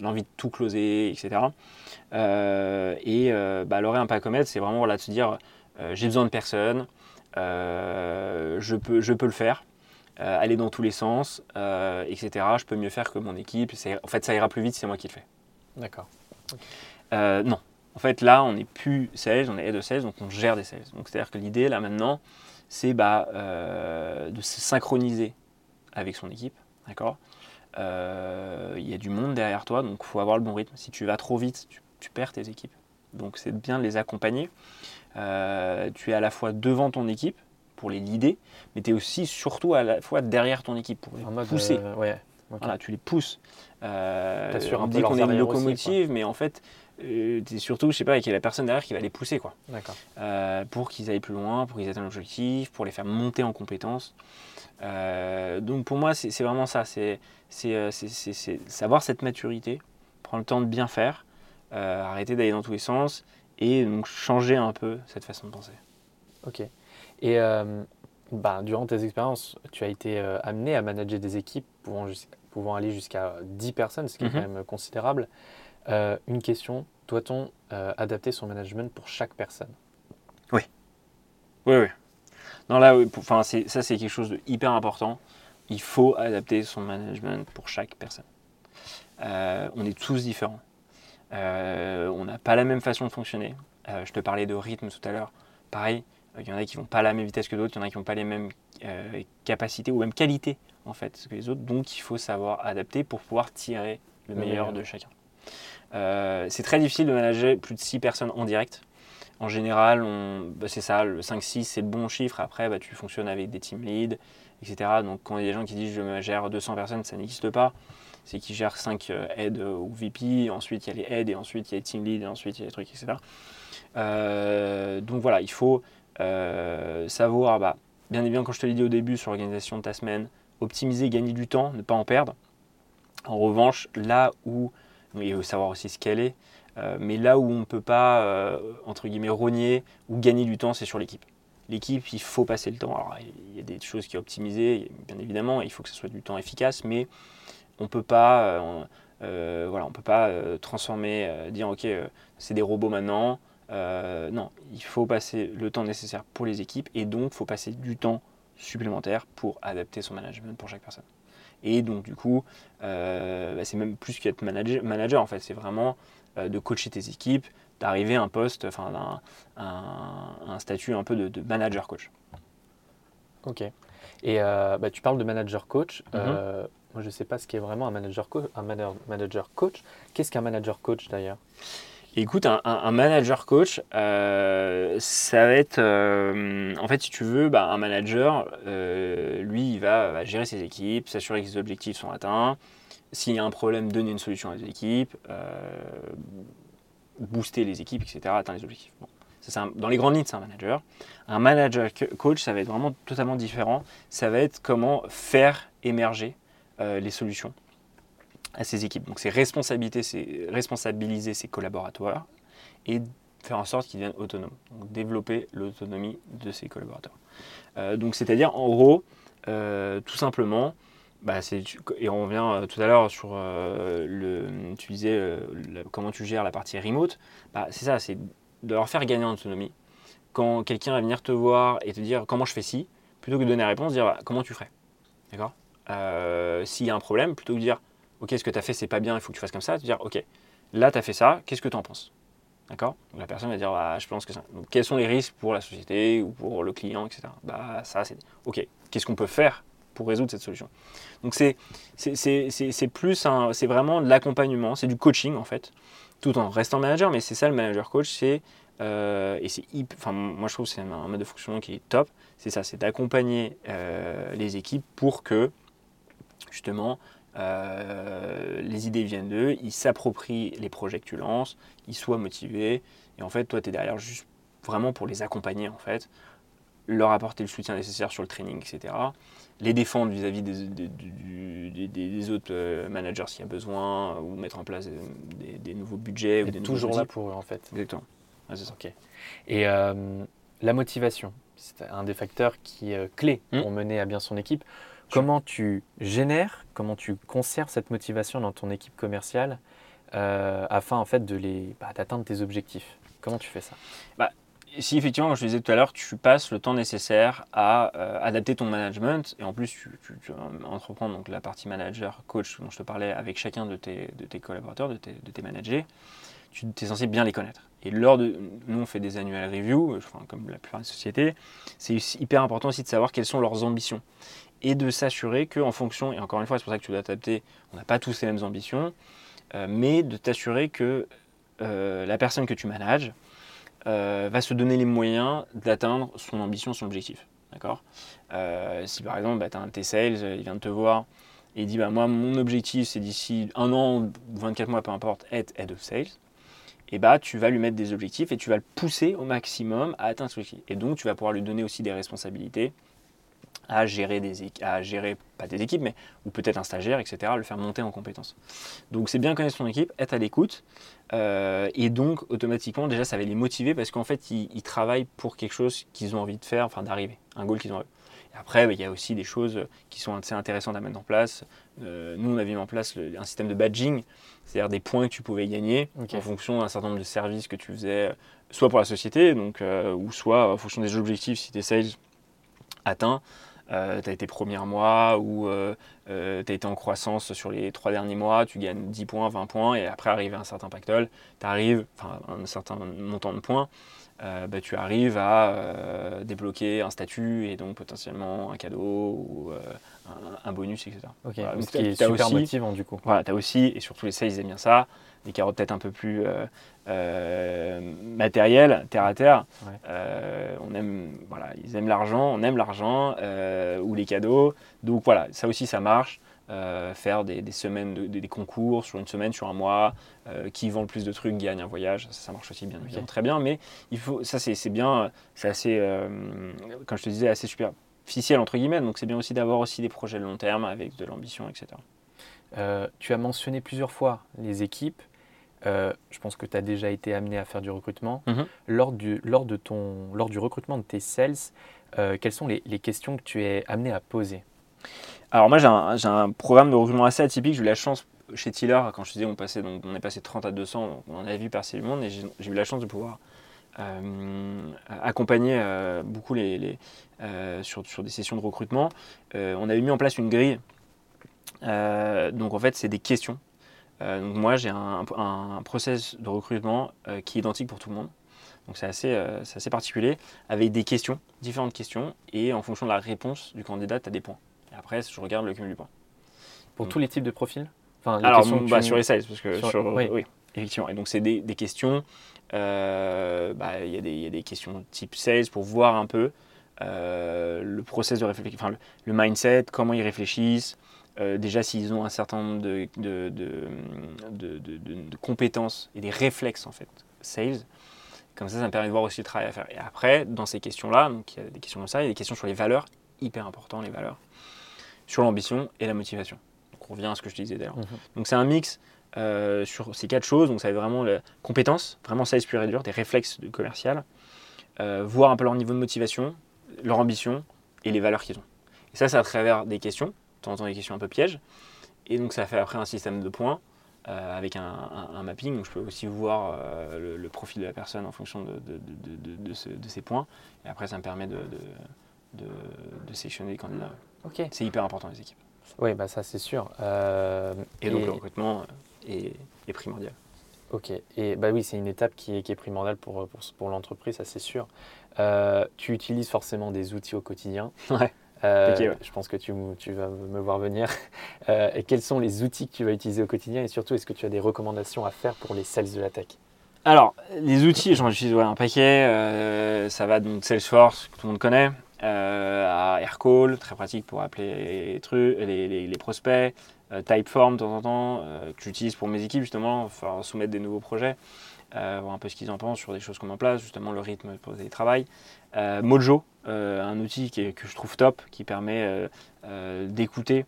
l'envie de tout closer, etc. Euh, et euh, bah, un pas à commettre, c'est vraiment de se dire euh, j'ai besoin de personne, je, peux, je peux le faire, aller dans tous les sens, etc. Je peux mieux faire que mon équipe. En fait, ça ira plus vite si c'est moi qui le fais. D'accord. non, En fait, là, on n'est plus sales, on est head of sales, donc on gère des sales. Donc, c'est-à-dire que l'idée, là, maintenant, c'est bah, euh, de se synchroniser avec son équipe. D'accord? Euh, Il y a du monde derrière toi, donc il faut avoir le bon rythme. Si tu vas trop vite, tu, perds tes équipes. Donc, c'est bien de les accompagner. Euh, tu es à la fois devant ton équipe pour les leader, mais tu es aussi surtout à la fois derrière ton équipe pour les pousser. ouais. Voilà, tu les pousses. on dit qu'on est une locomotive, mais en fait, euh, surtout, je sais pas, qu'il y a la personne derrière qui va les pousser, quoi. Euh, pour qu'ils aillent plus loin, pour qu'ils atteignent l'objectif, pour les faire monter en compétences. Euh, donc pour moi, c'est vraiment ça, c'est savoir cette maturité, prendre le temps de bien faire, arrêter d'aller dans tous les sens et donc changer un peu cette façon de penser. Ok. Et bah, durant tes expériences, tu as été amené à manager des équipes pouvant, pouvant aller jusqu'à 10 personnes, ce qui est quand même considérable. Euh, une question, doit-on euh, adapter son management pour chaque personne? Oui. Oui, oui. Non, là, enfin, ça, c'est quelque chose de hyper important. Il faut adapter son management pour chaque personne. Euh, on est tous différents. On n'a pas la même façon de fonctionner. je te parlais de rythme tout à l'heure. Pareil, il y en a qui vont pas à la même vitesse que d'autres, il y en a qui n'ont pas les mêmes capacités ou même qualités en fait que les autres. Donc il faut savoir adapter pour pouvoir tirer le meilleur de chacun. Euh, c'est très difficile de manager plus de 6 personnes en direct. En général, bah, c'est ça, le 5-6 c'est le bon chiffre. Après, bah, tu fonctionnes avec des team leads, etc. Donc quand il y a des gens qui disent je gère 200 personnes, ça n'existe pas. C'est qu'ils gèrent 5 euh, aides ou VP, ensuite il y a les aides, et ensuite il y a les team leads, et ensuite il y a les trucs, etc. Euh, donc voilà, il faut savoir, bah, bien évidemment, quand je te l'ai dit au début sur l'organisation de ta semaine, optimiser, gagner du temps, ne pas en perdre. En revanche, là où il faut savoir aussi ce qu'elle est. Euh, mais là où on ne peut pas, euh, entre guillemets, rogner ou gagner du temps, c'est sur l'équipe. L'équipe, il faut passer le temps. Alors, il y a des choses qui sont optimisées, bien évidemment, il faut que ce soit du temps efficace, mais on peut pas, euh, voilà, on peut pas transformer, dire ok, c'est des robots maintenant. non, il faut passer le temps nécessaire pour les équipes et donc il faut passer du temps supplémentaire pour adapter son management pour chaque personne. Et donc, du coup, euh, bah, c'est même plus qu'être manager, manager, en fait. C'est vraiment euh, de coacher tes équipes, d'arriver à un poste, enfin, un, un, statut un peu de, manager coach. Ok. Et euh, bah, tu parles de manager coach. Mhm. Moi, je ne sais pas ce qu'est vraiment un manager, un manager coach. Qu'est-ce qu'un manager coach d'ailleurs? Écoute, un, manager coach, euh, ça va être, euh, en fait, si tu veux, bah, un manager, euh, lui, il va, gérer ses équipes, s'assurer que ses objectifs sont atteints. S'il y a un problème, donner une solution à ses équipes, booster les équipes, etc., atteindre les objectifs. dans les grandes lignes, c'est un manager. Un manager coach, ça va être vraiment totalement différent. Ça va être comment faire émerger les solutions à ses équipes. Donc c'est responsabiliser ses collaborateurs et faire en sorte qu'ils deviennent autonomes. Donc développer l'autonomie de ses collaborateurs. Euh, donc c'est-à-dire en gros, euh, tout simplement, bah, et on revient euh, tout à l'heure sur le, tu disais comment tu gères la partie remote, bah, c'est ça, c'est de leur faire gagner en autonomie. Quand quelqu'un va venir te voir et te dire comment je fais ci, plutôt que de donner la réponse, dire bah, comment tu ferais? D'accord? S'il y a un problème, plutôt que de dire ok, ce que tu as fait, c'est pas bien, il faut que tu fasses comme ça, te dire, ok, là, tu as fait ça, qu'est-ce que tu en penses? D'accord? La personne va dire, bah, je pense que ça. Donc, quels sont les risques pour la société ou pour le client, etc. Bah, ça, c'est. Ok, qu'est-ce qu'on peut faire pour résoudre cette solution? Donc, c'est, c'est, plus un. C'est vraiment de l'accompagnement, c'est du coaching, en fait, tout en restant manager, mais c'est ça le manager coach, c'est. Euh, et c'est enfin moi je trouve que c'est un mode de fonctionnement qui est top c'est ça c'est d'accompagner euh, les équipes pour que justement euh, les idées viennent d'eux, ils s'approprient les projets que tu lances, ils soient motivés, et en fait, toi, tu es derrière juste vraiment pour les accompagner, en fait, leur apporter le soutien nécessaire sur le training, etc. Les défendre vis-à-vis des, autres euh, managers s'il y a besoin, ou mettre en place des, nouveaux budgets. Et ou toujours là pour eux, en fait. Exactement. Et euh, la motivation, c'est un des facteurs qui est clé hmm. pour mener à bien son équipe. Comment tu génères, comment tu conserves cette motivation dans ton équipe commerciale euh, afin en fait de les bah, d'atteindre tes objectifs? Comment tu fais ça? Bah, Si effectivement, je disais tout à l'heure, tu passes le temps nécessaire à euh, adapter ton management. Et en plus tu, tu, entreprends donc la partie manager, coach dont je te parlais avec chacun de tes, collaborateurs, de tes, de tes managers, tu es censé bien les connaître. Et lors de, nous on fait des annual reviews, comme la plupart des sociétés, c'est hyper important aussi de savoir quelles sont leurs ambitions et de s'assurer qu'en fonction, et encore une fois c'est pour ça que tu dois t'adapter, on n'a pas tous les mêmes ambitions, euh, mais de t'assurer que euh, la personne que tu manages euh, va se donner les moyens d'atteindre son ambition, son objectif. D'accord? Si par exemple bah, tu as un T-Sales, il vient de te voir et il dit bah, Moi, mon objectif, c'est d'ici un an ou 24 mois, peu importe, être head of sales. Et bah, tu vas lui mettre des objectifs et tu vas le pousser au maximum à atteindre ce objectif. Et donc, tu vas pouvoir lui donner aussi des responsabilités à gérer des à gérer pas des équipes mais ou peut-être un stagiaire etc le faire monter en compétences. Donc c'est bien connaître son équipe être à l'écoute euh, et donc automatiquement déjà ça va les motiver parce qu'en fait ils, travaillent pour quelque chose qu'ils ont envie de faire enfin d'arriver un goal qu'ils ont et après il y a aussi des choses qui sont assez intéressantes à mettre en place. Euh, nous on a mis en place un système de badging c'est-à-dire des points que tu pouvais gagner en fonction d'un certain nombre de services que tu faisais soit pour la société donc euh, ou soit en fonction des objectifs si tu es sales atteint euh, tu as été premier mois ou euh, euh, tu as été en croissance sur les trois derniers mois, tu gagnes 10 points, 20 points, et après arrive un certain pactole, tu arrives, enfin un certain montant de points, bah, tu arrives à débloquer un statut et donc potentiellement un cadeau ou un, bonus, etc. Ok, ce qui est super motivant du coup. Voilà, tu as aussi, et surtout les sales aiment bien ça, des carottes peut-être un peu plus euh, euh, matérielles, terre à terre. Euh, on aime, voilà, ils aiment l'argent, on aime l'argent ou les cadeaux. Donc voilà, ça aussi ça marche. faire des, semaines, de, des concours sur une semaine, sur un mois, qui vend le plus de trucs gagne un voyage, ça, marche aussi bien, très bien. Mais il faut, ça c'est bien, c'est assez, comme je te disais, assez superficiel entre guillemets. Donc c'est bien aussi d'avoir aussi des projets de long terme avec de l'ambition, etc. tu as mentionné plusieurs fois les équipes. Euh, je pense que tu as déjà été amené à faire du recrutement. Mhm. Lors, du, lors, de ton, lors du recrutement de tes sales, euh, quelles sont les, questions que tu es amené à poser? Alors moi j'ai un, programme de recrutement assez atypique. J'ai eu la chance chez Tiller, quand je disais on, passait, donc, on est passé de 30 à 200, on en a vu passer le monde et j'ai eu la chance de pouvoir euh, accompagner beaucoup les, sur, sur, des sessions de recrutement. on avait mis en place une grille. donc en fait c'est des questions donc moi, j'ai un, process de recrutement euh, qui est identique pour tout le monde. Donc c'est assez, euh, assez, particulier, avec des questions, différentes questions, et en fonction de la réponse du candidat, tu as des points. Et après, je regarde le cumul du point. Pour tous les types de profils enfin, Alors, bah, sur les sales, parce que sur, oui. effectivement. Et donc c'est des, questions, bah, il y, y, a des questions type sales pour voir un peu le process de réflexion, enfin le, mindset, comment ils réfléchissent, euh, déjà s'ils ont un certain nombre de, de, de, compétences et des réflexes en fait, sales, comme ça ça me permet de voir aussi le travail à faire. Et après, dans ces questions-là, donc il y a des questions comme ça, il y a des questions sur les valeurs, hyper important les valeurs, sur l'ambition et la motivation. Donc on revient à ce que je disais d'ailleurs. Mhm. Donc c'est un mix euh, sur ces quatre choses, donc ça va être vraiment la compétence, vraiment sales pur et dur, des réflexes de commercial, euh, voir un peu leur niveau de motivation, leur ambition et les valeurs qu'ils ont. Et ça, c'est à travers des questions temps en temps des questions un peu pièges. Et donc ça fait après un système de points euh, avec un, mapping. Donc je peux aussi voir euh, le, profil de la personne en fonction de, de, de, ces points. Et après ça me permet de, sélectionner les candidats. Ok. C'est hyper important les équipes. Oui, bah ça c'est sûr. Euh, et, donc le recrutement est, primordial. Ok, et bah oui, c'est une étape qui est, qui est primordiale pour, pour, pour l'entreprise, ça c'est sûr. tu utilises forcément des outils au quotidien. Ouais. Euh, je pense que tu, tu, vas me voir venir. Euh, et quels sont les outils que tu vas utiliser au quotidien et surtout, est-ce que tu as des recommandations à faire pour les sales de la tech? Alors, les outils, j'en utilise un paquet. Euh, ça va de Salesforce, que tout le monde connaît, à Aircall, très pratique pour appeler les, trucs, les, les, prospects, Typeform de temps en temps, que j'utilise pour mes équipes justement, pour soumettre des nouveaux projets. Voir un peu ce qu'ils en pensent sur des choses qu'on en place, justement le rythme pour le travail. Mojo, euh, un outil que je trouve top, qui permet euh, euh, d'écouter,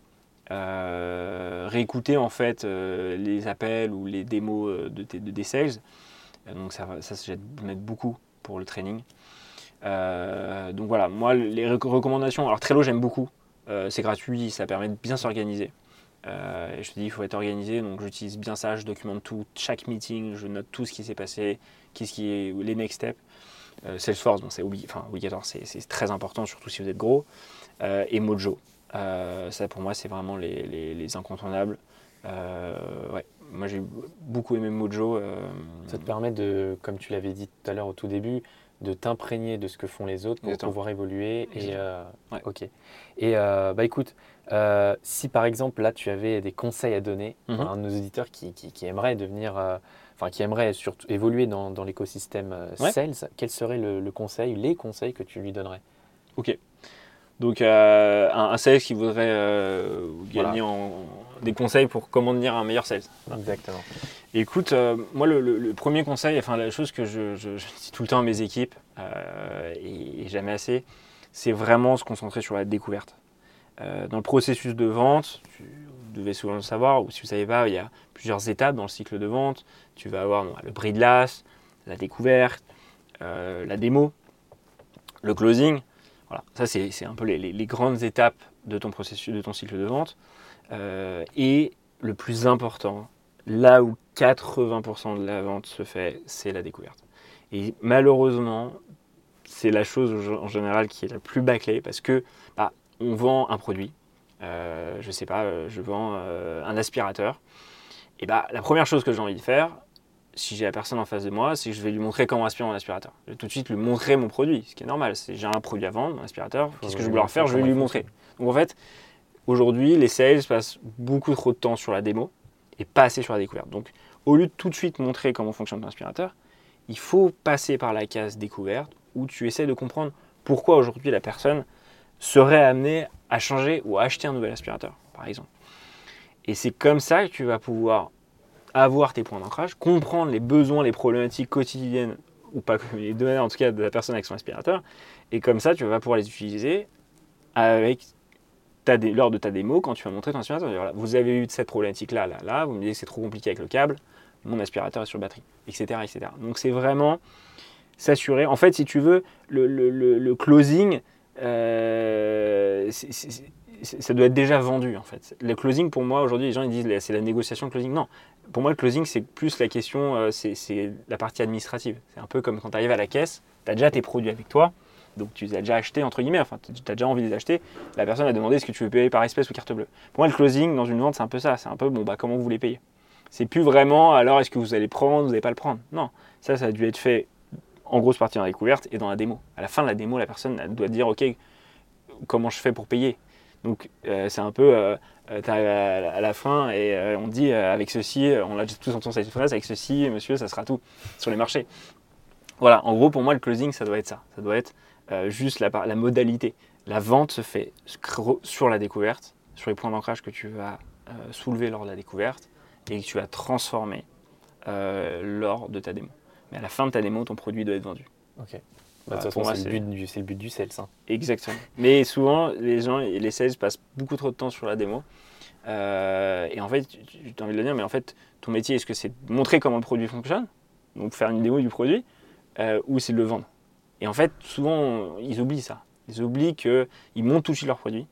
réécouter en fait les appels ou les démos de, des sales. donc ça, ça m'aide beaucoup pour le training. donc voilà, moi les recommandations, alors Trello j'aime beaucoup, c'est gratuit, ça permet de bien s'organiser. Je te dis, il faut être organisé, donc j'utilise bien ça, je documente tout, chaque meeting, je note tout ce qui s'est passé, qu'est-ce qui est les next steps. Euh, Salesforce, bon, c'est obligatoire, c'est très important, surtout si vous êtes gros. Euh, et Mojo. Euh, ça, pour moi, c'est vraiment les, incontournables. ouais. moi j'ai beaucoup aimé Mojo. Ça te permet de, comme tu l'avais dit tout à l'heure au tout début, de t'imprégner de ce que font les autres pour pouvoir évoluer. Et, Ok. Et bah écoute, si par exemple là tu avais des conseils à donner mhm. à un de nos auditeurs qui, qui, aimerait devenir, enfin qui aimerait surtout évoluer dans, dans l'écosystème sales, quel serait le, le, conseil, les conseils que tu lui donnerais? Ok. Donc euh, un, sales qui voudrait euh, gagner en, des conseils pour comment devenir un meilleur sales. Exactement. écoute, euh, moi le, premier conseil, enfin la chose que je, dis tout le temps à mes équipes et, jamais assez, c'est vraiment se concentrer sur la découverte. Dans le processus de vente, tu devais souvent le savoir, ou si vous ne savez pas, il y a plusieurs étapes dans le cycle de vente. Tu vas avoir le bris de l'as, la découverte, la démo, le closing. Voilà, ça c'est un peu les, grandes étapes de ton processus, de ton cycle de vente. Euh, et le plus important, là où 80% de la vente se fait, c'est la découverte. Et malheureusement, c'est la chose en général qui est la plus bâclée parce que bah, on vend un produit. Euh, je sais pas, euh, je vends euh, un aspirateur. Et bah, la première chose que j'ai envie de faire, si j'ai la personne en face de moi, c'est que je vais lui montrer comment aspirer mon aspirateur. Je vais tout de suite lui montrer mon produit, ce qui est normal. C'est j'ai un produit à vendre, mon aspirateur, qu'est-ce que je vais vouloir faire? Je vais lui montrer. Donc en fait, aujourd'hui, les sales passent beaucoup trop de temps sur la démo et pas assez sur la découverte. Donc au lieu de tout de suite montrer comment fonctionne ton aspirateur, il faut passer par la case découverte où tu essaies de comprendre pourquoi aujourd'hui la personne serait amenée à changer ou à acheter un nouvel aspirateur, par exemple. Et c'est comme ça que tu vas pouvoir avoir tes points d'ancrage, comprendre les besoins, les problématiques quotidiennes, ou pas les deux en tout cas de la personne avec son aspirateur, et comme ça tu vas pouvoir les utiliser avec lors de ta démo quand tu vas montrer ton aspirateur. vous avez eu cette problématique là, là, vous me dites que c'est trop compliqué avec le câble, mon aspirateur est sur batterie, etc. etc. Donc c'est vraiment s'assurer. En fait, si tu veux, le, closing, euh, ça doit être déjà vendu en fait. Le closing pour moi aujourd'hui, les gens ils disent c'est la négociation closing. Non, pour moi, le closing, c'est plus la question, euh, c'est la partie administrative. C'est un peu comme quand tu arrives à la caisse, tu as déjà tes produits avec toi, donc tu les as déjà achetés, entre guillemets, enfin, tu as déjà envie de les acheter. La personne a demandé est-ce que tu veux payer par espèce ou carte bleue? Pour moi, le closing dans une vente, c'est un peu ça. C'est un peu, bon, bah, comment vous les payez C'est plus vraiment, alors est-ce que vous allez prendre, vous n'allez pas le prendre? Non, ça, ça a dû être fait en grosse partie dans la découverte et dans la démo. À la fin de la démo, la personne doit dire, ok, comment je fais pour payer? Donc euh, c'est un peu, euh, euh, à la fin et on dit avec ceci, on l'a tous entendu cette phrase, avec ceci, monsieur, ça sera tout sur les marchés. Voilà, en gros pour moi le closing ça doit être ça, ça doit être juste la modalité. La vente se fait sur la découverte, sur les points d'ancrage que tu vas soulever lors de la découverte et que tu vas transformer lors de ta démo. Mais à la fin de ta démo, ton produit doit être vendu. Ok. Bah, c'est le, but du, le but du sales. Hein. Exactement. Mais souvent, les gens, les sales passent beaucoup trop de temps sur la démo. Euh, et en fait, tu as envie de le dire, mais en fait, ton métier, est-ce que c'est de montrer comment le produit fonctionne, donc faire une démo du produit, euh, ou c'est de le vendre? Et en fait, souvent, ils oublient ça. Ils oublient qu'ils montent tout de suite leur produit.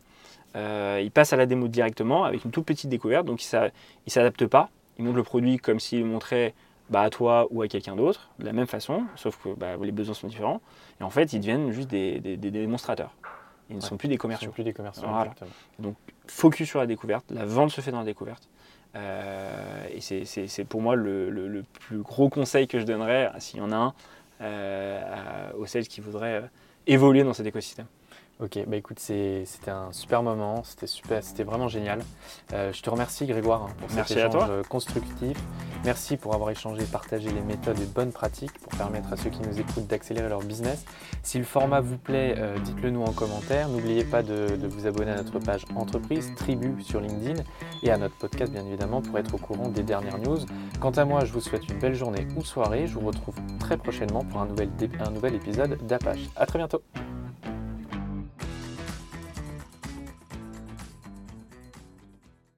Euh, ils passent à la démo directement avec une toute petite découverte, donc ils ne s'adaptent pas. Ils montent le produit comme s'ils montraient bah, à toi ou à quelqu'un d'autre, de la même façon, sauf que bah, les besoins sont différents. Et en fait, ils deviennent juste des, démonstrateurs. Ils ne sont plus des commerciaux. Ils sont plus des commerciaux. Donc, focus sur la découverte. La vente se fait dans la découverte. Euh, et c'est pour moi le, plus gros conseil que je donnerais, s'il y en a un, euh, aux sales qui voudraient euh, évoluer dans cet écosystème. Ok, bah écoute, c'était un super moment, c'était super, c'était vraiment génial. Euh, je te remercie Grégoire hein, pour cet échange euh, constructif. Merci pour avoir échangé, partagé les méthodes et bonnes pratiques pour permettre à ceux qui nous écoutent d'accélérer leur business. Si le format vous plaît, euh, dites-le nous en commentaire. N'oubliez pas de, de, vous abonner à notre page entreprise, tribu sur LinkedIn et à notre podcast bien évidemment pour être au courant des dernières news. Quant à moi, je vous souhaite une belle journée ou soirée. Je vous retrouve très prochainement pour un nouvel, un nouvel épisode d'Apache. A très bientôt